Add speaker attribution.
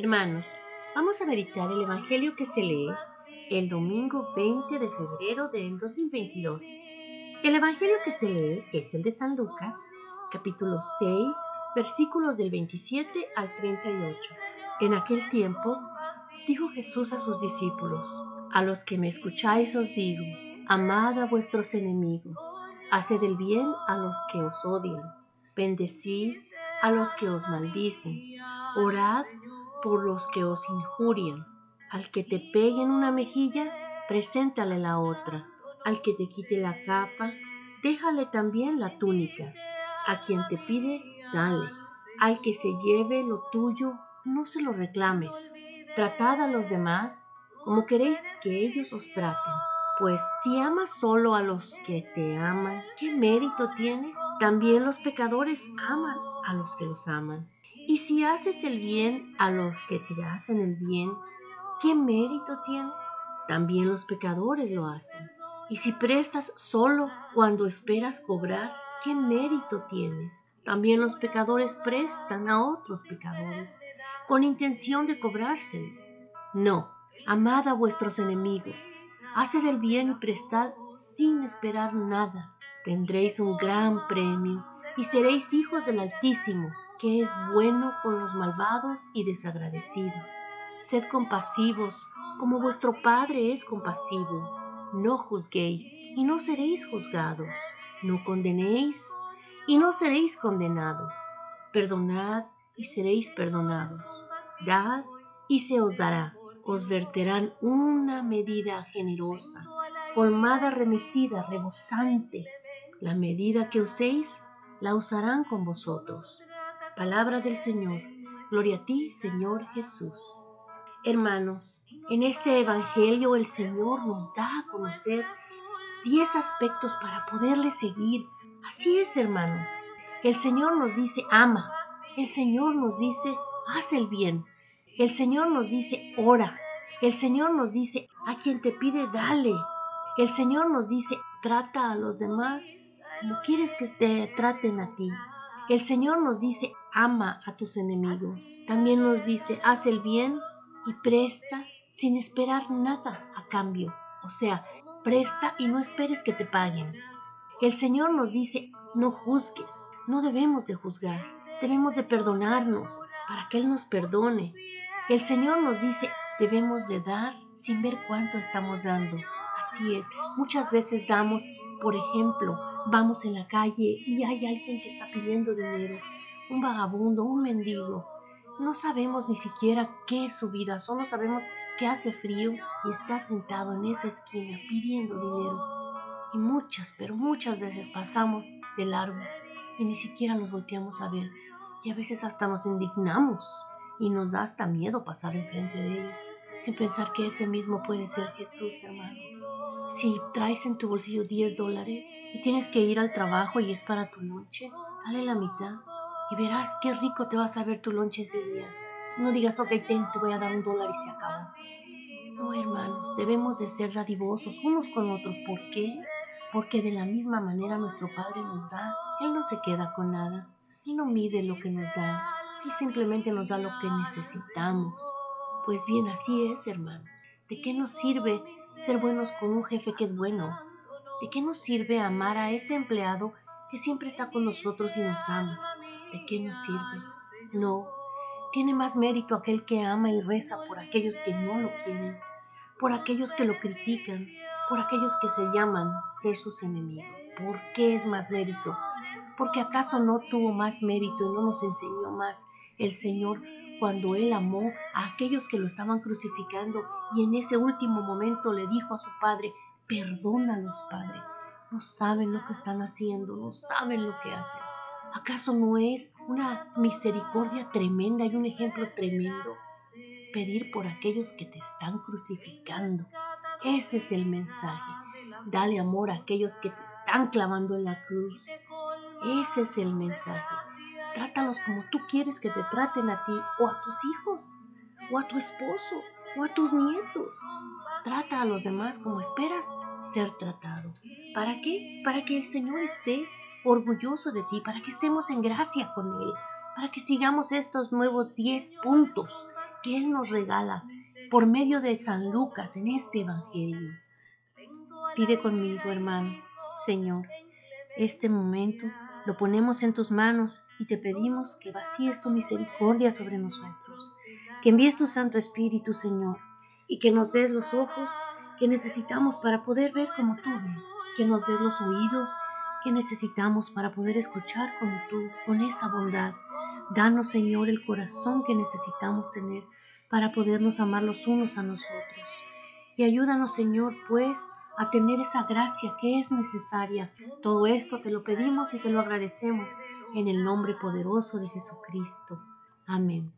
Speaker 1: Hermanos, vamos a meditar el Evangelio que se lee el domingo 20 de febrero del 2022. El Evangelio que se lee es el de San Lucas, capítulo 6, versículos del 27 al 38. En aquel tiempo, dijo Jesús a sus discípulos, a los que me escucháis os digo, amad a vuestros enemigos, haced el bien a los que os odian, bendecid a los que os maldicen, orad por los que os injurian. Al que te pegue en una mejilla, preséntale la otra. Al que te quite la capa, déjale también la túnica. A quien te pide, dale. Al que se lleve lo tuyo, no se lo reclames. Tratad a los demás como queréis que ellos os traten. Pues si amas solo a los que te aman, ¿qué mérito tienes? También los pecadores aman a los que los aman. Y si haces el bien a los que te hacen el bien, ¿qué mérito tienes? También los pecadores lo hacen. Y si prestas solo cuando esperas cobrar, ¿qué mérito tienes? También los pecadores prestan a otros pecadores con intención de cobrárselo. No, amad a vuestros enemigos, haced el bien y prestad sin esperar nada. Tendréis un gran premio y seréis hijos del Altísimo, que es bueno con los malvados y desagradecidos. Sed compasivos, como vuestro Padre es compasivo. No juzguéis, y no seréis juzgados. No condenéis, y no seréis condenados. Perdonad, y seréis perdonados. Dad, y se os dará. Os verterán una medida generosa, colmada, remecida, rebosante. La medida que uséis, la usarán con vosotros. Palabra del Señor. Gloria a ti, Señor Jesús. Hermanos, en este Evangelio el Señor nos da a conocer diez aspectos para poderle seguir. Así es, hermanos. El Señor nos dice, ama. El Señor nos dice, haz el bien. El Señor nos dice, ora. El Señor nos dice, a quien te pide, dale. El Señor nos dice, trata a los demás como quieres que te traten a ti. El Señor nos dice, ama a tus enemigos. También nos dice, haz el bien y presta sin esperar nada a cambio. O sea, presta y no esperes que te paguen. El Señor nos dice, no juzgues, no debemos de juzgar, debemos de perdonarnos para que Él nos perdone. El Señor nos dice, debemos de dar sin ver cuánto estamos dando. Así es, muchas veces damos, por ejemplo, vamos en la calle y hay alguien que está pidiendo dinero, un vagabundo, un mendigo. No sabemos ni siquiera qué es su vida, solo sabemos que hace frío y está sentado en esa esquina pidiendo dinero. Y muchas, pero muchas veces pasamos de largo y ni siquiera los volteamos a ver. Y a veces hasta nos indignamos y nos da hasta miedo pasar enfrente de ellos, sin pensar que ese mismo puede ser Jesús, hermanos. Si traes en tu bolsillo 10 dólares y tienes que ir al trabajo y es para tu noche, dale la mitad y verás qué rico te vas a ver tu lonche ese día. No digas, ok, te voy a dar un dólar y se acabó. No, hermanos, debemos de ser dadivosos unos con otros. ¿Por qué? Porque de la misma manera nuestro Padre nos da. Él no se queda con nada. Él no mide lo que nos da. Él simplemente nos da lo que necesitamos. Pues bien, así es, hermanos. ¿De qué nos sirve ser buenos con un jefe que es bueno? ¿De qué nos sirve amar a ese empleado que siempre está con nosotros y nos ama? ¿De qué nos sirve? No, tiene más mérito aquel que ama y reza por aquellos que no lo quieren, por aquellos que lo critican, por aquellos que se llaman ser sus enemigos. ¿Por qué es más mérito? Porque acaso no tuvo más mérito y no nos enseñó más el Señor cuando Él amó a aquellos que lo estaban crucificando y en ese último momento le dijo a su Padre, perdónalos, Padre, no saben lo que están haciendo, no saben lo que hacen. ¿Acaso no es una misericordia tremenda y un ejemplo tremendo pedir por aquellos que te están crucificando? Ese es el mensaje. Dale amor a aquellos que te están clavando en la cruz. Ese es el mensaje. Trátalos como tú quieres que te traten a ti o a tus hijos o a tu esposo o a tus nietos. Trata a los demás como esperas ser tratado. ¿Para qué? Para que el Señor esté orgulloso de ti, para que estemos en gracia con Él, para que sigamos estos nuevos 10 puntos que Él nos regala por medio de San Lucas en este Evangelio. Pide conmigo, hermano, Señor, este momento lo ponemos en tus manos y te pedimos que vacíes tu misericordia sobre nosotros, que envíes tu Santo Espíritu, Señor, y que nos des los ojos que necesitamos para poder ver como tú ves, que nos des los oídos que necesitamos para poder escuchar como tú, con esa bondad. Danos, Señor, el corazón que necesitamos tener para podernos amar los unos a nosotros. Y ayúdanos, Señor, pues, a tener esa gracia que es necesaria. Todo esto te lo pedimos y te lo agradecemos en el nombre poderoso de Jesucristo. Amén.